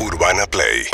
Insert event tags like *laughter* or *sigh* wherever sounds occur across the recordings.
Urbana Play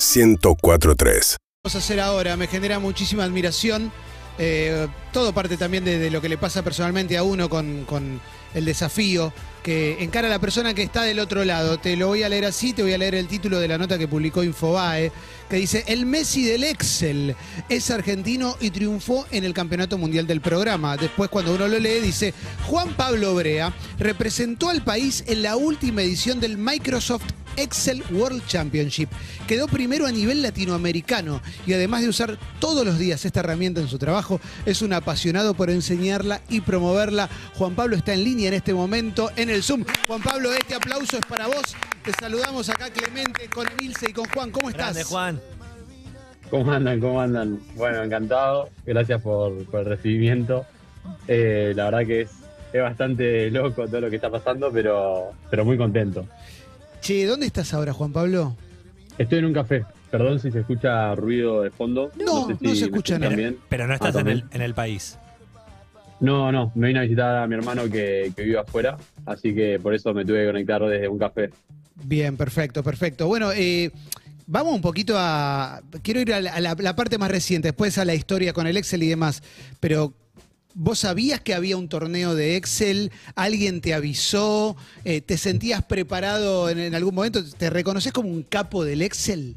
1043. Vamos a hacer ahora, me genera muchísima admiración. eh, todo parte también de, lo que le pasa personalmente a uno con, con el desafío que encara la persona que está del otro lado. Te lo voy a leer así, te voy a leer el título de la nota que publicó Infobae, que dice, el Messi del Excel es argentino y triunfó en el Campeonato Mundial del programa. Después cuando uno lo lee dice, Juan Pablo Brea representó al país en la última edición del Microsoft Excel World Championship. Quedó primero a nivel latinoamericano y además de usar todos los días esta herramienta en su trabajo, es un apasionado por enseñarla y promoverla. Juan Pablo está en línea en este momento en el Zoom. Juan Pablo, este aplauso es para vos. Te saludamos acá Clemente con Ilse y con Juan. ¿Cómo estás? Grande, Juan. ¿Cómo andan? ¿Cómo andan? Bueno, encantado. Gracias por, por el recibimiento. Eh, la verdad que es, es bastante loco todo lo que está pasando, pero, pero muy contento. Che, ¿dónde estás ahora, Juan Pablo? Estoy en un café. Perdón si se escucha ruido de fondo. No, no se me escucha escuchan nada. bien. Pero no estás Ah, en, el, también. en el país. No, no, me vine a visitar a mi hermano que, que vive afuera, así que por eso me tuve que conectar desde un café. Bien, perfecto, perfecto. Bueno, eh, vamos un poquito a... Quiero ir a, la, a la- la parte más reciente, después a la historia con el Excel y demás, pero... ¿Vos sabías que había un torneo de Excel? ¿Alguien te avisó? Eh, ¿Te sentías preparado en, algún momento? ¿Te reconoces como un capo del Excel?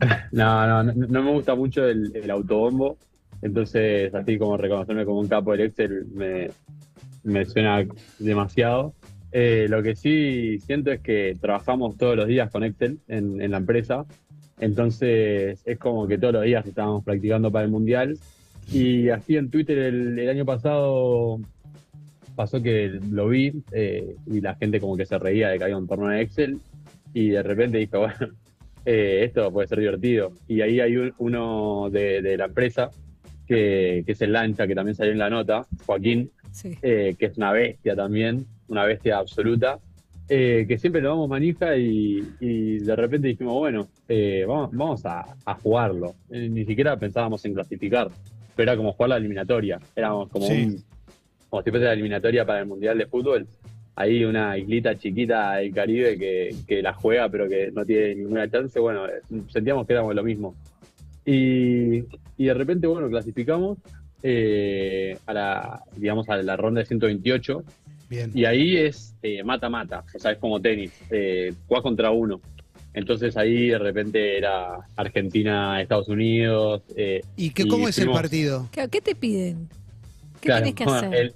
*laughs* No, no, no, no me gusta mucho el, el autobombo, entonces así como reconocerme como un capo del Excel me, me suena demasiado. Eh, lo que sí siento es que trabajamos todos los días con Excel en, en la empresa, entonces es como que todos los días estábamos practicando para el Mundial. Y así en Twitter el, el año pasado pasó que lo vi eh, y la gente como que se reía de que había un torneo de Excel y de repente dije, *laughs* bueno, eh, esto puede ser divertido. Y ahí hay un- uno de, de la empresa, que, que es el Lancha, que también salió en la nota, Joaquín, Sí. eh, que es una bestia también, una bestia absoluta, eh, que siempre lo damos manija y, y de repente dijimos, bueno, vamos, vamos a, a jugarlo. Ni siquiera pensábamos en clasificar, pero era como jugar la eliminatoria, éramos como, Sí. un, como si fuese la eliminatoria para el Mundial de Fútbol. Ahí una islita chiquita del Caribe que, que la juega pero que no tiene ninguna chance, bueno, eh, sentíamos que éramos lo mismo. Y, y de repente, bueno, clasificamos eh, a la, digamos, a la ronda de 128 Bien. y ahí es eh, mata-mata, o sea, es como tenis, eh, contra uno. Entonces ahí de repente era Argentina, Estados Unidos. eh, ¿Y qué, y cómo es el partido? ¿Qué te piden? ¿Qué claro, tienes que bueno, hacer? el-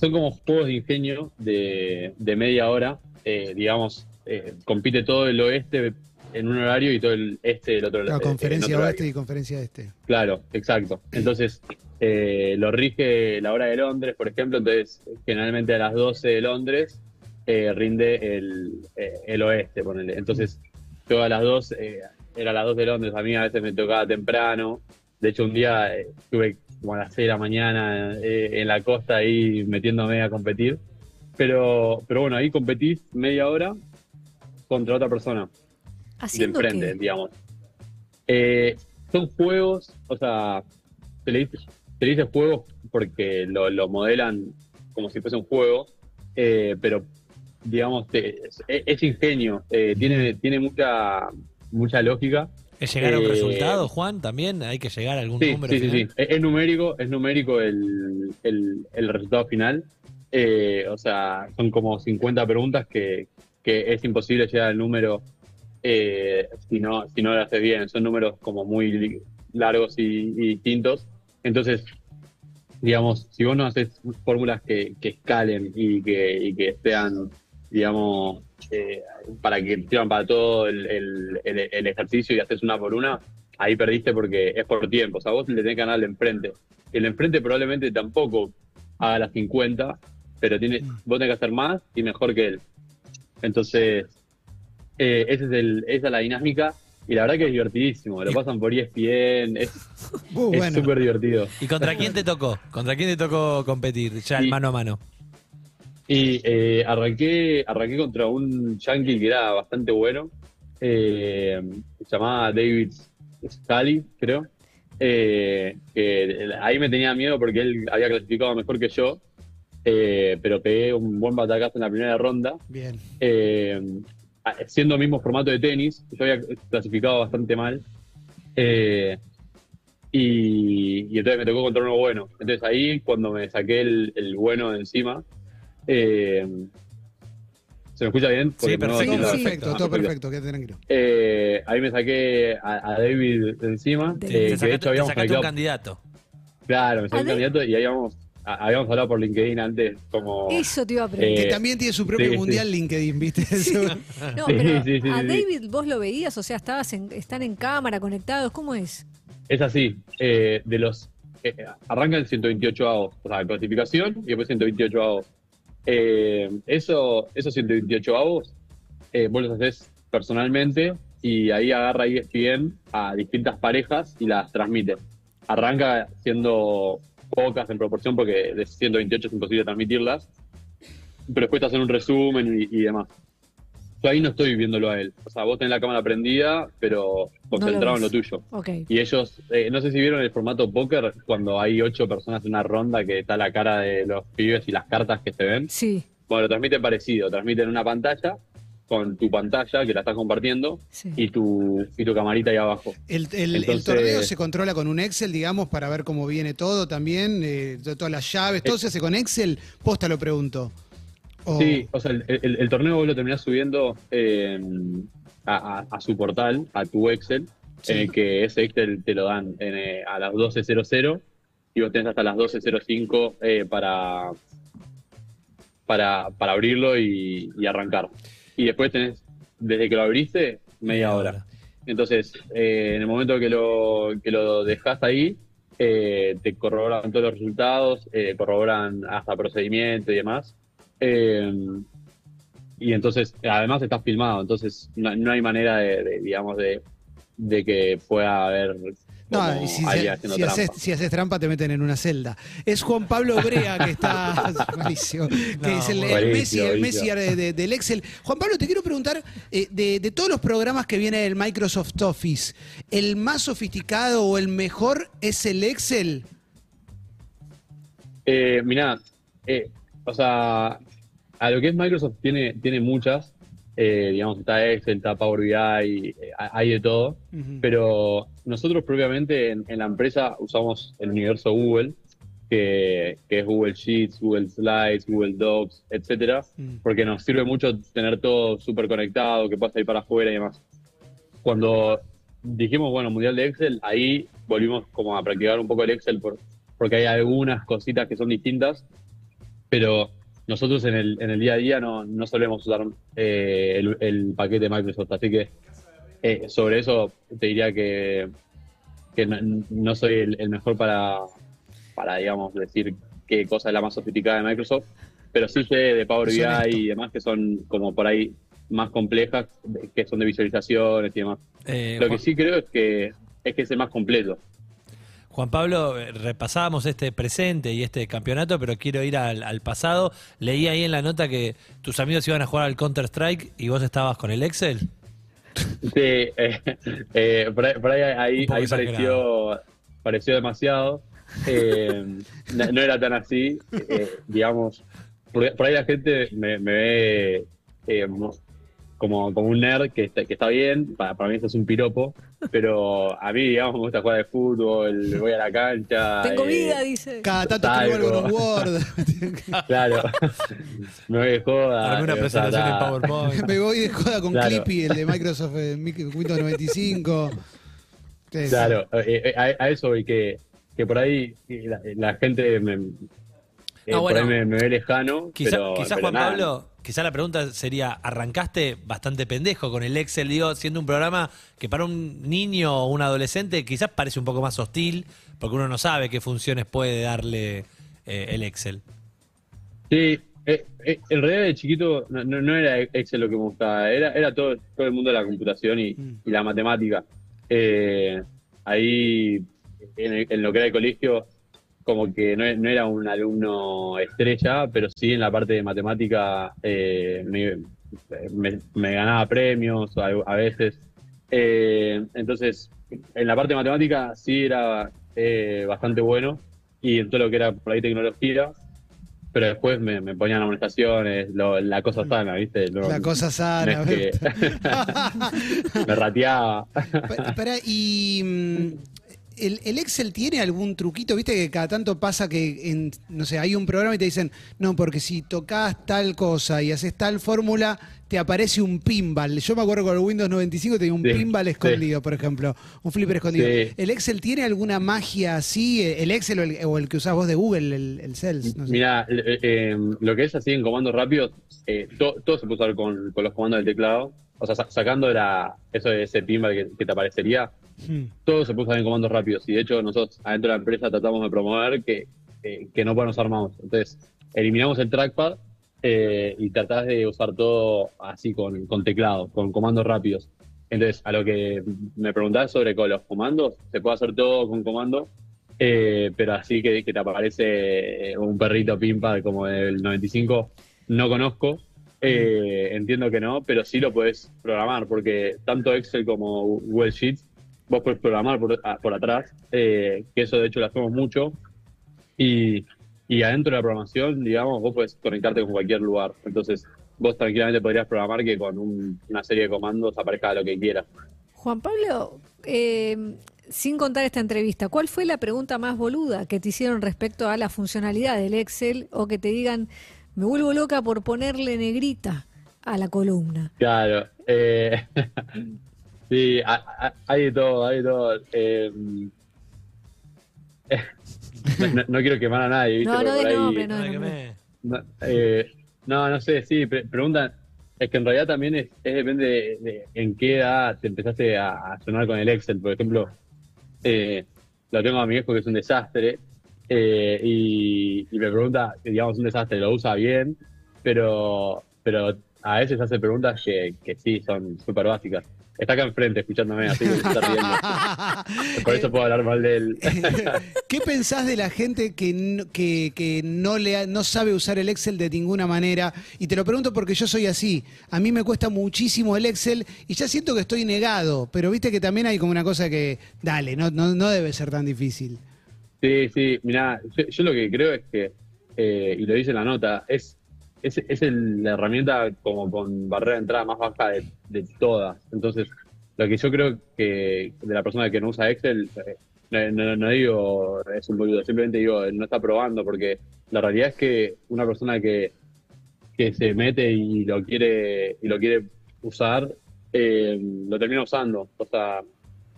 son como juegos de ingenio de, de media hora, eh, digamos, eh, compite todo el oeste en un horario y todo el este del otro La eh, en conferencia otro oeste horario. y conferencia este. Claro, exacto. Entonces, eh, lo rige la hora de Londres, por ejemplo, entonces generalmente a las 12 de Londres eh, rinde el, eh, el oeste, ponele. Entonces, yo a las 2, eh, era a las 2 de Londres, a mí a veces me tocaba temprano. De hecho, un día eh, estuve como a las 6 de la mañana eh, en la costa ahí metiéndome a competir. Pero, pero bueno, ahí competís media hora contra otra persona de ¿Haciendo enfrente, qué? digamos. Son juegos, o sea, se le dice, se le dice juegos porque lo, lo modelan como si fuese un juego, eh, pero digamos, es, es ingenio, eh, tiene, tiene mucha, mucha lógica. ¿Es llegar a un Eh, resultado, Juan? También hay que llegar a algún Sí, número sí, sí, final? sí. Es, es numérico, es numérico el, el, el resultado final. Eh, o sea, son como 50 preguntas que, que es imposible llegar al número eh, si, no, si no lo haces bien. Son números como muy largos y, y distintos. Entonces, digamos, si vos no haces fórmulas que, que escalen y que, y que sean, digamos, eh, para que sirvan para todo el, el- el- el ejercicio y haces una por una, ahí perdiste porque es por tiempo. O sea, vos le tenés que ganar al enfrente. El enfrente probablemente tampoco haga las 50, pero tiene, vos tenés que hacer más y mejor que él. Entonces, eh, ese es el, esa es la dinámica. Y la verdad que es divertidísimo. Lo pasan por ESPN, *laughs* es bueno. súper divertido. ¿Y contra quién te tocó? ¿Contra quién te tocó competir? Ya el mano a mano. Y eh, arranqué, arranqué contra un yankee que era bastante bueno. eh, se llamaba David Scully, creo. eh, que ahí me tenía miedo porque él había clasificado mejor que yo. eh, pero pegué un buen batacazo en la primera ronda. Bien. Eh, siendo mismo formato de tenis, yo había clasificado bastante mal. eh, y, y entonces me tocó contra uno bueno. Entonces ahí, cuando me saqué el, el bueno de encima, eh, ¿se me escucha bien? Porque no- perfecto, Sí, no- perfecto, Ah, todo perfecto, quédate tranquilo. Eh, ahí me saqué a, a David de encima, David. eh, Te que de sacaste, hecho habíamos sacaste un conectado candidato. Claro, me ¿A un candidato y habíamos, habíamos hablado por LinkedIn antes, como... Eso te iba a preguntar. Que Eh, también tiene su propio sí, sí. mundial LinkedIn, ¿viste? *laughs* *laughs* Eso- no, sí, pero sí, sí, a sí. David vos lo veías, o sea, estabas en- están en cámara, conectados, ¿cómo es? Es así, eh, de los... eh, arranca el 128 avos, o sea, clasificación y después 128 avos. Eh, eso, esos 128 avos eh, vos los haces personalmente y ahí agarra ESPN a distintas parejas y las transmite. Arranca siendo pocas en proporción porque de 128 es imposible transmitirlas, pero después te hacen un resumen y demás. Yo ahí no estoy viéndolo a él. O sea, vos tenés la cámara prendida, pero concentrado en lo tuyo. Ok. Y ellos, eh, no sé si vieron el formato póker, cuando hay ocho personas en una ronda que está la cara de los pibes y las cartas que se ven. Sí, Bueno, lo transmiten parecido, transmiten una pantalla con tu pantalla que la estás compartiendo sí. y tu, y tu camarita ahí abajo. El, el- el Entonces- torneo se controla con un Excel, digamos, para ver cómo viene todo también, eh, to- todas las llaves, todo se hace con Excel. Posta lo pregunto. Sí, o sea, el, el- el torneo vos lo terminás subiendo eh, a, a- a su portal, a tu Excel, Sí. en el que ese Excel te lo dan en, eh, a las 12.00 y vos tenés hasta las 12.05 eh, para, para, para abrirlo y, y arrancar. Y después tenés, desde que lo abriste, media hora. Entonces, eh, en el momento que lo, que lo dejas ahí, eh, te corroboran todos los resultados, eh, corroboran hasta procedimiento y demás. Eh, y entonces, además estás filmado, entonces no, no hay manera de, de, digamos, de, de que pueda haber No, como y si, se- haces, trampa. si haces trampa te meten en una celda. Es Juan Pablo Brea que está *laughs* buenísimo, que No, es el, Messi, el Messi buenísimo. de- de- del Excel. Juan Pablo, te quiero preguntar, eh, de, de todos los programas que viene del Microsoft Office, ¿el más sofisticado o el mejor es el Excel? Eh, mirá, eh, o sea, a lo que es Microsoft tiene, tiene muchas, eh, digamos, está Excel, está Power BI, eh, hay de todo. Pero nosotros propiamente en, en la empresa usamos el universo Google, que, que es Google Sheets, Google Slides, Google Docs, etcétera, Mm. porque nos sirve mucho tener todo súper conectado, que puedas ir para afuera y demás. Cuando dijimos, bueno, Mundial de Excel, ahí volvimos como a practicar un poco el Excel por, porque hay algunas cositas que son distintas, pero nosotros en el, en el día a día no, no solemos usar eh, el, el paquete Microsoft, así que eh, sobre eso te diría que, que no, no soy el, el mejor para, para, digamos, decir qué cosa es la más sofisticada de Microsoft, pero sí sé de Power BI y demás que son como por ahí más complejas, que son de visualizaciones y demás. Eh, Lo que sí creo es que es que es el más completo. Juan Pablo, eh, repasábamos este presente y este campeonato, pero quiero ir al, al pasado. Leí ahí en la nota que tus amigos iban a jugar al Counter-Strike y vos estabas con el Excel. Sí, eh, eh, por ahí, por ahí, ahí- pareció, pareció demasiado. Eh, no, no era tan así, digamos. Por, por ahí la gente me, me ve mo- como, como un nerd que está, que está bien, para, para mí eso es un piropo, pero a mí, digamos, me gusta jugar de fútbol, voy a la cancha. Tengo eh, vida, dice. Cada tanto escribo algo en un Word. *laughs* Claro, *laughs* me voy de joda. Alguna eh, o sea, presentación en PowerPoint. Me voy de joda con Claro. Clippy, el de Microsoft eh, Windows 95. Sí, Claro, eh, eh, a, a eso y que, que por ahí la, la gente me, eh, No, por bueno, ahí me, me ve lejano, Quizá, pero, quizá pero Juan nada. Pablo, quizá la pregunta sería, arrancaste bastante pendejo con el Excel, digo, siendo un programa que para un niño o un adolescente quizás parece un poco más hostil, porque uno no sabe qué funciones puede darle eh, el Excel. Sí, eh, eh, en realidad de chiquito no, no- no era Excel lo que me gustaba, era, era todo, todo el mundo de la computación y, Mm. y la matemática. Eh, ahí, en, el- en lo que era el colegio, como que no, no era un alumno estrella, pero sí en la parte de matemática eh, me, me- me ganaba premios a, a veces. Eh, entonces, en la parte de matemática sí era eh, bastante bueno y en todo lo que era por ahí tecnología pero después me, me ponían amonestaciones, lo- la cosa sana, ¿viste? No- La cosa no sana. es que- *laughs* me rateaba. Pará, y mm, el, el Excel tiene algún truquito, viste que cada tanto pasa que en, no sé, hay un programa y te dicen, no, porque si tocas tal cosa y haces tal fórmula, te aparece un pinball. Yo me acuerdo con el Windows 95 tenía un Sí, pinball sí. escondido, por ejemplo, un flipper escondido. Sí. ¿El Excel tiene alguna magia así? ¿El Excel o el, o el que usás vos de Google, el, el Cells? No sé. Mira, eh, eh, lo que es así en comandos rápidos, eh, to- todo se puede usar con, con los comandos del teclado. O sea, sa- sacando la, eso de ese pinball que, que te aparecería, Hmm. todo se puede usar en comandos rápidos. Y de hecho, nosotros adentro de la empresa tratamos de promover que, que no puedan usar mouse. Entonces, eliminamos el trackpad eh, y tratás de usar todo así con, con teclado, con comandos rápidos. Entonces, a lo que me preguntás sobre los comandos, se puede hacer todo con comando, eh, pero así que, que te aparece eh, un perrito pimpa como del 95, no conozco. Eh, entiendo que no, pero sí lo puedes programar, porque tanto Excel como Google Sheets vos podés programar por, a- por atrás, eh, que eso de hecho lo hacemos mucho. Y, y adentro de la programación, digamos, vos podés conectarte con cualquier lugar. Entonces, vos tranquilamente podrías programar que con un- una serie de comandos aparezca lo que quieras. Juan Pablo, eh, sin contar esta entrevista, ¿cuál fue la pregunta más boluda que te hicieron respecto a la funcionalidad del Excel o que te digan, me vuelvo loca por ponerle negrita a la columna? Claro. eh, *laughs* sí, ha- ha- hay de todo, hay de todo. eh, no, no quiero quemar a nadie, ¿viste? No, no de nombre, no Ay, de que nombre. me- No, eh, no, no sé, sí, pre- preguntan. Es que en realidad también es, es depende de, de en qué edad te empezaste a, a sonar con el Excel. Por ejemplo, eh, lo tengo a mi viejo que es un desastre eh, y, y me pregunta, digamos, un desastre, lo usa bien, pero, pero a veces hace preguntas que, que sí, son súper básicas. Está acá enfrente escuchándome, así que está riendo. *laughs* Por eso puedo hablar mal de él. *laughs* ¿Qué pensás de la gente que no, que, que no, le no sabe usar el Excel de ninguna manera? Y te lo pregunto porque yo soy así. A mí me cuesta muchísimo el Excel y ya siento que estoy negado, pero viste que también hay como una cosa que, dale, no, no, no debe ser tan difícil. Sí, sí, mira, yo, yo lo que creo es que, eh, y lo dice la nota, es, es, es el- la herramienta como con barrera de entrada más baja de, todas. Entonces, lo que yo creo que de la persona que no usa Excel, eh, no, digo es un boludo, simplemente digo, no está probando, porque la realidad es que una persona que, que se mete y lo quiere, y lo quiere usar, eh, lo termina usando. O sea,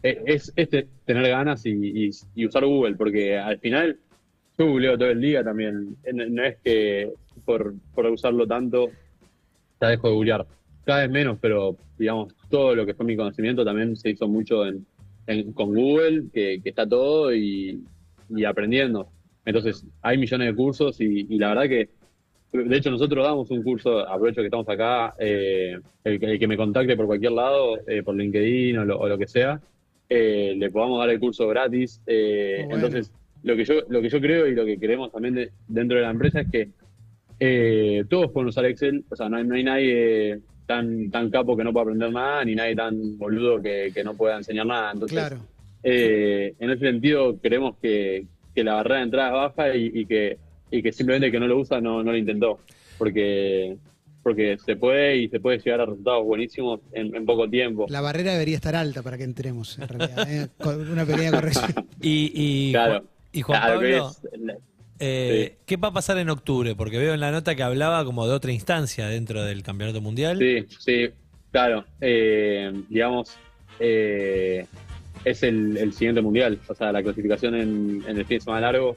e- es, es te- tener ganas y, y- y usar Google, porque al final yo googleo todo el día también. Eh, no es que por, por usarlo tanto ya dejo de googlear. Cada vez menos, pero digamos, todo lo que fue mi conocimiento también se hizo mucho en, en- con Google, que, que está todo y, y aprendiendo. Entonces, hay millones de cursos y, y la verdad que, de hecho, nosotros damos un curso, aprovecho que estamos acá, eh, el, que- el que me contacte por cualquier lado, eh, por LinkedIn o lo, o lo que sea, eh, le podamos dar el curso gratis. eh, Bueno. Entonces, lo que yo lo que yo creo y lo que queremos también de- dentro de la empresa es que eh, todos pueden usar Excel, o sea, no hay, no hay nadie tan tan capo que no pueda aprender nada, ni nadie tan boludo que, que no pueda enseñar nada. Entonces, Claro. eh, en ese sentido, creemos que, que la barrera de entrada es baja y, y que, y que simplemente el que no lo usa no, no lo intentó. Porque, porque se puede y se puede llegar a resultados buenísimos en, en poco tiempo. La barrera debería estar alta para que entremos, en realidad. ¿eh? Con Una pequeña corrección. *laughs* Y, y, Claro. Juan- y Juan que Pablo, es eh, sí. ¿qué va a pasar en octubre? Porque veo en la nota que hablaba como de otra instancia dentro del campeonato mundial. Sí, sí, claro. Eh, digamos, eh, es el, el siguiente mundial. O sea, la clasificación en, en el fin de semana largo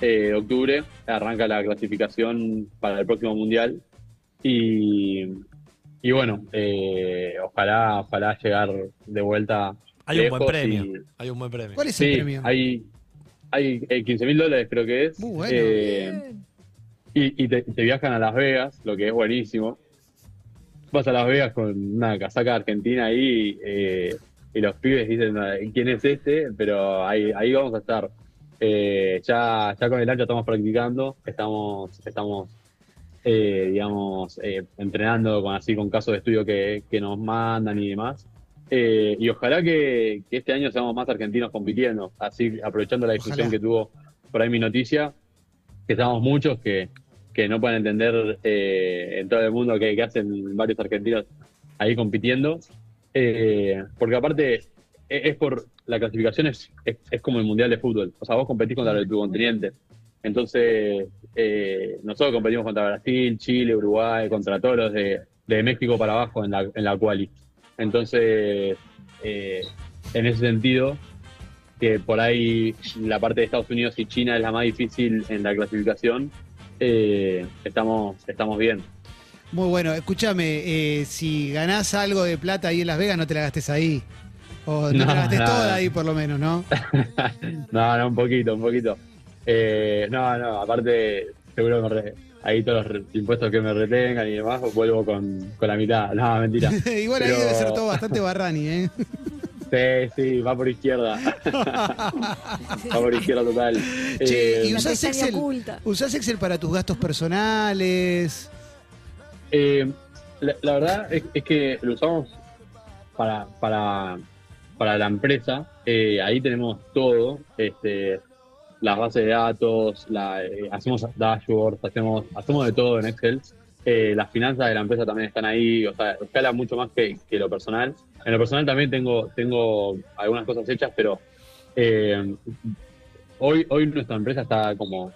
eh, de octubre arranca la clasificación para el próximo mundial. Y, y bueno, eh, ojalá, ojalá llegar de vuelta. Hay un buen premio. y- Hay un buen premio. ¿Cuál es el premio? hay, hay eh, 15 mil dólares creo que es. Muy bueno. Eh, y, y te, te viajan a Las Vegas, lo que es buenísimo. Vas a Las Vegas con una casaca argentina ahí eh, y los pibes dicen quién es este, pero ahí, ahí vamos a estar. Eh, ya, ya con el ancho estamos practicando, estamos, estamos eh, digamos, eh, entrenando con así con casos de estudio que, que nos mandan y demás. Eh, y ojalá que, que este año seamos más argentinos compitiendo, así aprovechando la discusión Ojalá. que tuvo por ahí mi noticia, que estamos muchos que, que no pueden entender eh, en todo el mundo que, que hacen varios argentinos ahí compitiendo. Eh, porque aparte es, es por la clasificación es, es, es como el mundial de fútbol. O sea, vos competís contra el tu continente. Entonces, eh, nosotros competimos contra Brasil, Chile, Uruguay, contra todos los de, de México para abajo en la, en la quali. Entonces, eh, en ese sentido, que por ahí la parte de Estados Unidos y China es la más difícil en la clasificación, eh, estamos, estamos bien. Muy bueno, escúchame, eh, si ganás algo de plata ahí en Las Vegas, no te la gastes ahí. O no, No, te la gastes toda ahí por lo menos, ¿no? *laughs* no, no, un poquito, un poquito. Eh, no, no, aparte, seguro me re- ahí todos los impuestos que me retengan y demás, vuelvo con, con la mitad. No, mentira. *laughs* Igual ahí debe ser todo bastante barrani, ¿eh? *laughs* Sí, sí, va por izquierda. *laughs* va por izquierda total. Che, Eh, ¿y usás Excel? ¿Usás Excel para tus gastos personales? Eh, la, la verdad es, es que lo usamos para, para, para la empresa. Eh, ahí tenemos todo, este, las bases de datos, la, eh, hacemos dashboards, hacemos, hacemos de todo en Excel. Eh, las finanzas de la empresa también están ahí, o sea, escala mucho más que, que lo personal. En lo personal también tengo, tengo algunas cosas hechas, pero eh, hoy, hoy nuestra empresa está como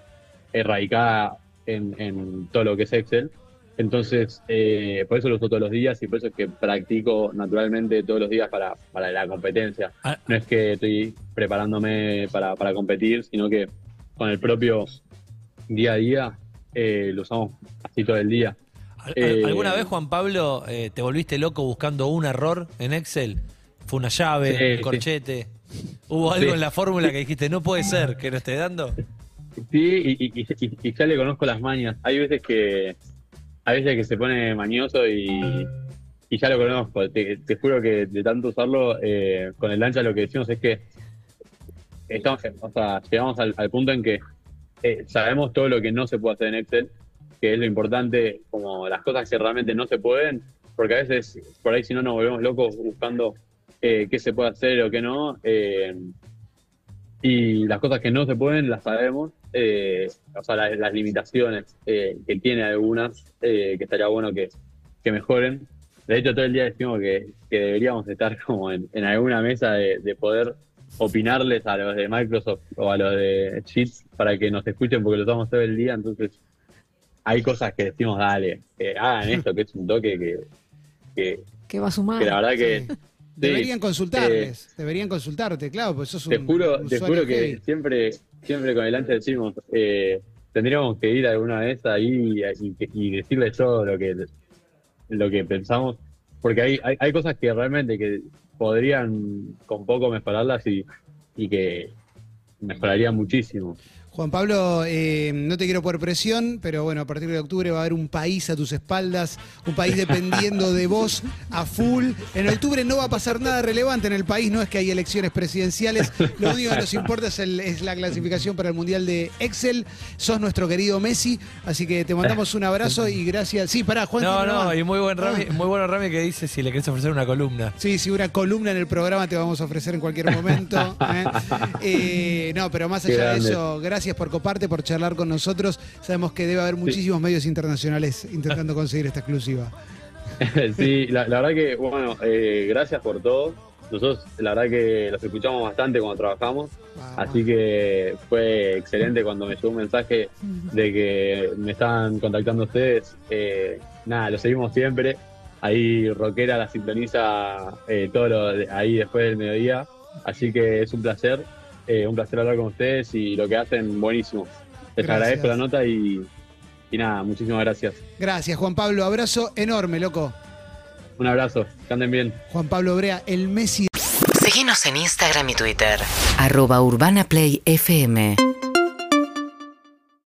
erradicada en, en todo lo que es Excel. Entonces, eh, por eso lo uso todos los días y por eso es que practico naturalmente todos los días para, para la competencia. Ah. No es que estoy preparándome para, para competir, sino que con el propio día a día eh, lo usamos así todo el día. ¿Al- Eh, ¿Alguna vez, Juan Pablo, eh, te volviste loco buscando un error en Excel? ¿Fue una llave, Sí, un sí. corchete? ¿Hubo algo Sí. en la fórmula que dijiste, no puede ser que no esté dando? Sí, y- y- y- y ya le conozco las mañas. Hay veces que hay veces que se pone mañoso y, y ya lo conozco. Te, te juro que de tanto usarlo, eh, con el lancha lo que decimos es que estamos, o sea, llegamos al, al punto en que eh, sabemos todo lo que no se puede hacer en Excel, que es lo importante, como las cosas que realmente no se pueden, porque a veces por ahí si no nos volvemos locos buscando eh, qué se puede hacer o qué no. eh, y las cosas que no se pueden las sabemos, eh, o sea, las, las limitaciones eh, que tiene algunas, eh, que estaría bueno que, que mejoren. De hecho, todo el día decimos que, que deberíamos estar *laughs* como en, en alguna mesa de, de poder opinarles a los de Microsoft o a los de Sheets para que nos escuchen porque lo estamos todo el día, entonces hay cosas que decimos, dale, que hagan esto, que es un toque que, que, Que va sumando. que la verdad que... sí, Deberían consultarles, eh, deberían consultarte, claro, pues sos un te juro, un te juro que heavy. siempre, siempre con el ancha decimos, eh, tendríamos que ir alguna vez ahí y, y- y decirles todo lo que lo que pensamos, porque hay, hay, hay cosas que realmente que podrían con poco mejorarlas y, y que mejorarían muchísimo. Juan Pablo, eh, no te quiero poner presión, pero bueno, a partir de octubre va a haber un país a tus espaldas, un país *laughs* dependiendo de vos a full. En octubre no va a pasar nada relevante en el país, no es que hay elecciones presidenciales, lo único que nos importa es, el- es la clasificación para el Mundial de Excel. Sos nuestro querido Messi, así que te mandamos un abrazo y gracias. Sí, pará, Juan. No, no, y muy buen Rami, Ah. muy bueno Rami que dice si le querés ofrecer una columna. Sí, sí, una columna en el programa te vamos a ofrecer en cualquier momento. ¿eh? Eh, no, pero más allá de eso, gracias por coparte, por charlar con nosotros. Sabemos que debe haber muchísimos medios internacionales intentando conseguir esta exclusiva. *laughs* sí, la, la verdad que, bueno, eh, gracias por todo. Nosotros, la verdad que los escuchamos bastante cuando trabajamos. Así que fue excelente cuando me llegó un mensaje de que me estaban contactando ustedes. Eh, nada, lo seguimos siempre. Ahí Rockera la sintoniza eh, todo lo de- ahí después del mediodía. Así que es un placer, eh, un placer hablar con ustedes y lo que hacen buenísimo. Les Gracias. agradezco la nota y, y nada, muchísimas gracias. Gracias, Juan Pablo. Abrazo enorme, loco. Un abrazo, que anden bien. Juan Pablo Brea, el Messi Síguenos en Instagram y Twitter. Arroba Urbana Play FM.